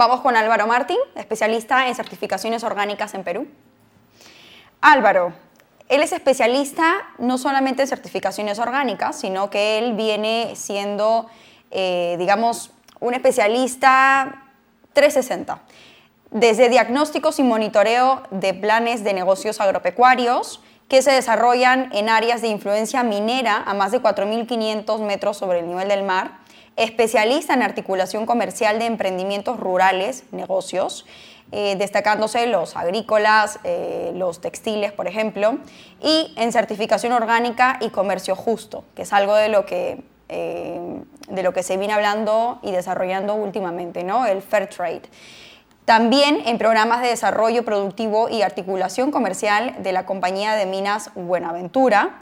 Vamos con Álvaro Martín, especialista en certificaciones orgánicas en Perú. Álvaro, él es especialista no solamente en certificaciones orgánicas, sino que él viene siendo, eh, digamos, un especialista 360, desde diagnósticos y monitoreo de planes de negocios agropecuarios que se desarrollan en áreas de influencia minera a más de 4.500 metros sobre el nivel del mar, especialista en articulación comercial de emprendimientos rurales, negocios, eh, destacándose los agrícolas, eh, los textiles, por ejemplo, y en certificación orgánica y comercio justo, que es algo de lo que, eh, de lo que se viene hablando y desarrollando últimamente, ¿no? el fair trade. También en programas de desarrollo productivo y articulación comercial de la compañía de minas Buenaventura,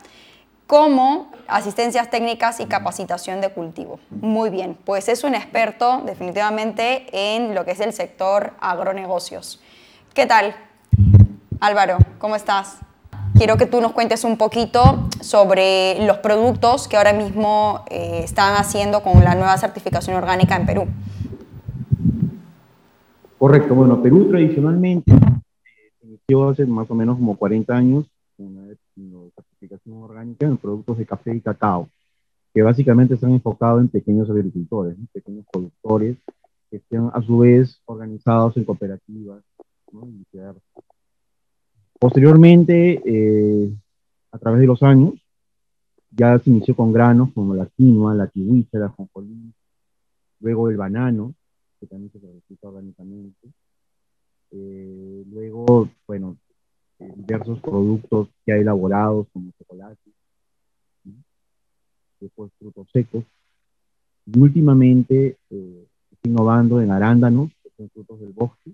como asistencias técnicas y capacitación de cultivo. Muy bien, pues es un experto definitivamente en lo que es el sector agronegocios. ¿Qué tal? Álvaro, ¿cómo estás? Quiero que tú nos cuentes un poquito sobre los productos que ahora mismo eh, están haciendo con la nueva certificación orgánica en Perú. Correcto, bueno, Perú tradicionalmente eh, inició hace más o menos como 40 años una certificación orgánica en productos de café y cacao, que básicamente están enfocados en pequeños agricultores, pequeños productores, que estén a su vez organizados en cooperativas. Posteriormente, eh, a través de los años, ya se inició con granos como la quinoa, la kiwicha, la jonjolí, luego el banano, que también se certifica orgánicamente. Eh, luego, bueno, diversos productos ya elaborados como chocolate, después frutos secos. Y últimamente eh, innovando en arándanos, que son frutos del bosque,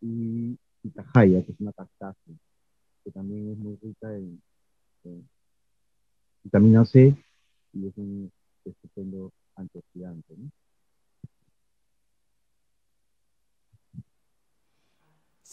y pitahaya, que es una cactácea, que también es muy rica en, vitamina C y es un estupendo antioxidante.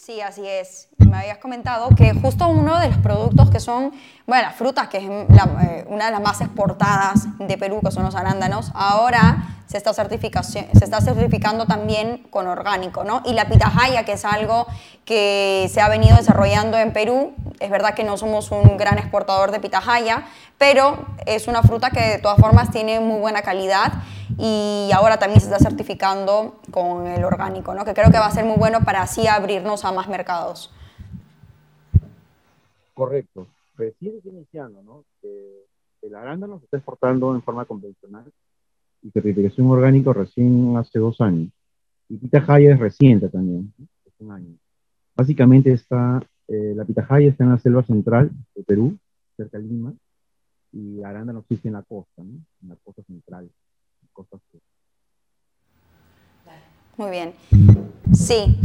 Sí, así es. Me habías comentado que justo uno de los productos que son, bueno, las frutas, que es eh, una de las más exportadas de Perú, que son los arándanos, ahora se está, se está certificando también con orgánico, ¿no? Y la pitahaya, que es algo que se ha venido desarrollando en Perú, es verdad que no somos un gran exportador de pitahaya, pero es una fruta que de todas formas tiene muy buena calidad y ahora también se está certificando con el orgánico, ¿no? que creo que va a ser muy bueno para así abrirnos a más mercados. Correcto. Recién iniciando, ¿no? el arándano se está exportando en forma convencional y certificación orgánica recién hace dos años. Y pitahaya es reciente también, es un año. Básicamente está, eh, la pitahaya está en la selva central de Perú, cerca de Lima, y arándano existe en la costa, ¿no? en la costa central. Muy bien. Sí.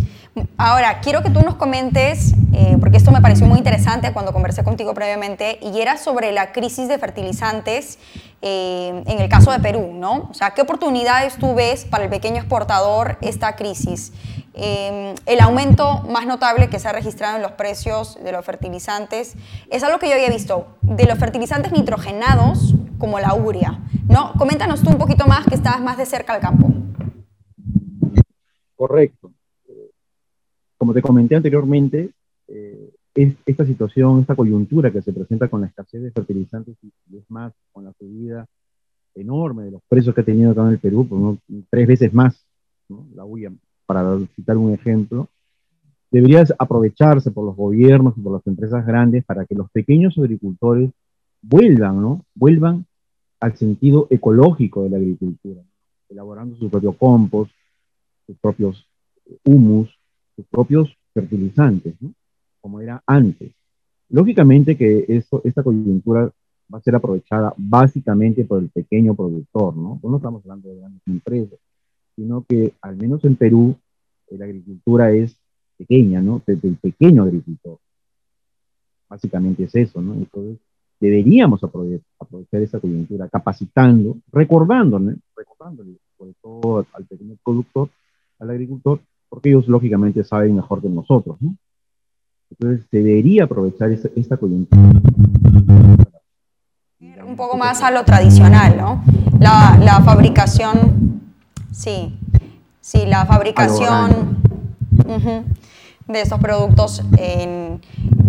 Ahora, quiero que tú nos comentes, eh, porque esto me pareció muy interesante cuando conversé contigo previamente, y era sobre la crisis de fertilizantes eh, en el caso de Perú, ¿no? O sea, ¿qué oportunidades tú ves para el pequeño exportador esta crisis? Eh, el aumento más notable que se ha registrado en los precios de los fertilizantes es algo que yo había visto, de los fertilizantes nitrogenados como la urea, ¿no? Coméntanos tú un poquito más que estás más de cerca al campo. Correcto. Como te comenté anteriormente, eh, esta situación, esta coyuntura que se presenta con la escasez de fertilizantes y, es más con la subida enorme de los precios que ha tenido acá en el Perú, por tres veces más, la UIA, para citar un ejemplo, debería aprovecharse por los gobiernos y por las empresas grandes para que los pequeños agricultores vuelvan, ¿no? Vuelvan al sentido ecológico de la agricultura, elaborando su propio compost, sus propios humus, sus propios fertilizantes, como era antes. Lógicamente que eso, esta coyuntura va a ser aprovechada básicamente por el pequeño productor, ¿no? No estamos hablando de grandes empresas, sino que al menos en Perú eh, la agricultura es pequeña, ¿no? Del, pequeño agricultor. Básicamente es eso, ¿no? Entonces deberíamos aprovechar, esa coyuntura capacitando, recordándole, recordándole sobre todo al pequeño productor al agricultor, porque ellos lógicamente saben mejor que nosotros, ¿no? Entonces debería aprovechar esta, coyuntura. Un poco más a lo tradicional, ¿no? La, la fabricación, sí. Sí, la fabricación de estos productos en,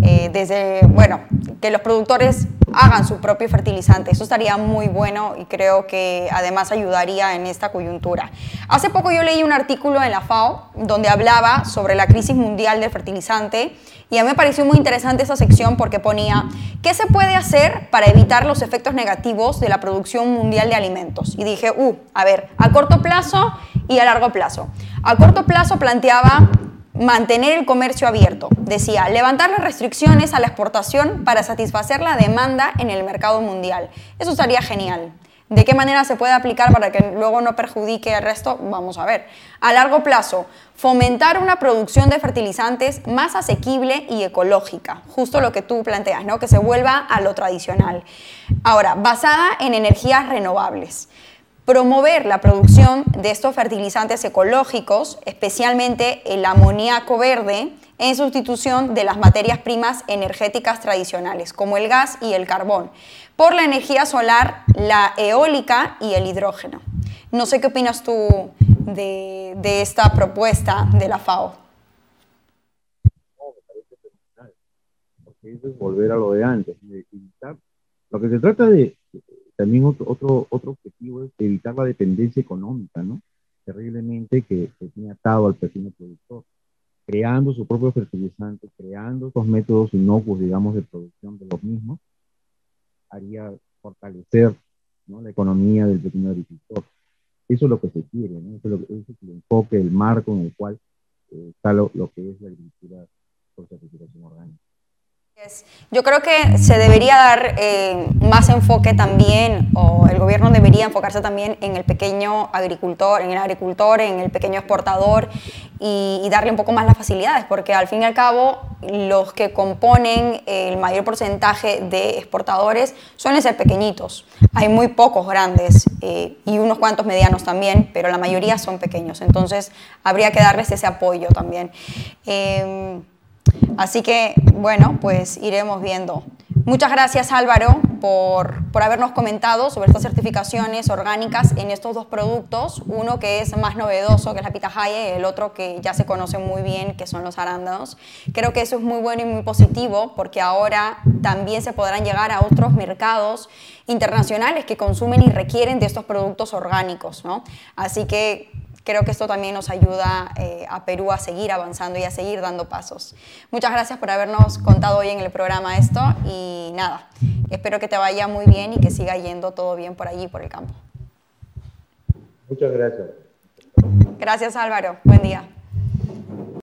eh, desde, bueno, que los productores hagan su propio fertilizante. Eso estaría muy bueno y creo que además ayudaría en esta coyuntura. Hace poco yo leí un artículo en la FAO donde hablaba sobre la crisis mundial del fertilizante y a mí me pareció muy interesante esa sección porque ponía, ¿qué se puede hacer para evitar los efectos negativos de la producción mundial de alimentos? Y dije, uh, a ver, a corto plazo y a largo plazo. A corto plazo planteaba mantener el comercio abierto. Decía, levantar las restricciones a la exportación para satisfacer la demanda en el mercado mundial. Eso estaría genial. ¿De qué manera se puede aplicar para que luego no perjudique al resto? Vamos a ver. A largo plazo, fomentar una producción de fertilizantes más asequible y ecológica, justo lo que tú planteas, ¿no? que se vuelva a lo tradicional. Ahora, basada en energías renovables promover la producción de estos fertilizantes ecológicos, especialmente el amoníaco verde, en sustitución de las materias primas energéticas tradicionales, como el gas y el carbón, por la energía solar, la eólica y el hidrógeno. No sé qué opinas tú de, esta propuesta de la FAO. porque eso es volver a lo de antes, Lo que se trata de, también otro, otro, otro objetivo es evitar la dependencia económica, ¿no? Terriblemente que, se tiene atado al pequeño productor, creando su propio fertilizante, creando esos métodos inocuos, digamos, de producción de los mismos, haría fortalecer ¿no? la economía del pequeño agricultor. Eso es lo que se quiere, ¿no? Eso es, lo, es el enfoque, el marco en el cual eh, está lo, lo, que es la agricultura. Yo creo que se debería dar eh, más enfoque también, o el gobierno debería enfocarse también en el pequeño agricultor, en el agricultor, en el pequeño exportador y, darle un poco más las facilidades, porque al fin y al cabo los que componen el mayor porcentaje de exportadores suelen ser pequeñitos. Hay muy pocos grandes eh, y unos cuantos medianos también, pero la mayoría son pequeños. Entonces habría que darles ese apoyo también. Eh, Así que, bueno, pues iremos viendo. Muchas gracias Álvaro por, por, habernos comentado sobre estas certificaciones orgánicas en estos dos productos, uno que es más novedoso, que es la pitahaya, y el otro que ya se conoce muy bien, que son los arándanos. Creo que eso es muy bueno y muy positivo porque ahora también se podrán llegar a otros mercados internacionales que consumen y requieren de estos productos orgánicos. ¿no? Así que creo que esto también nos ayuda eh, a Perú a seguir avanzando y a seguir dando pasos. Muchas gracias por habernos contado hoy en el programa esto y nada, espero que te vaya muy bien y que siga yendo todo bien por allí, por el campo. Muchas gracias. Gracias Álvaro, buen día.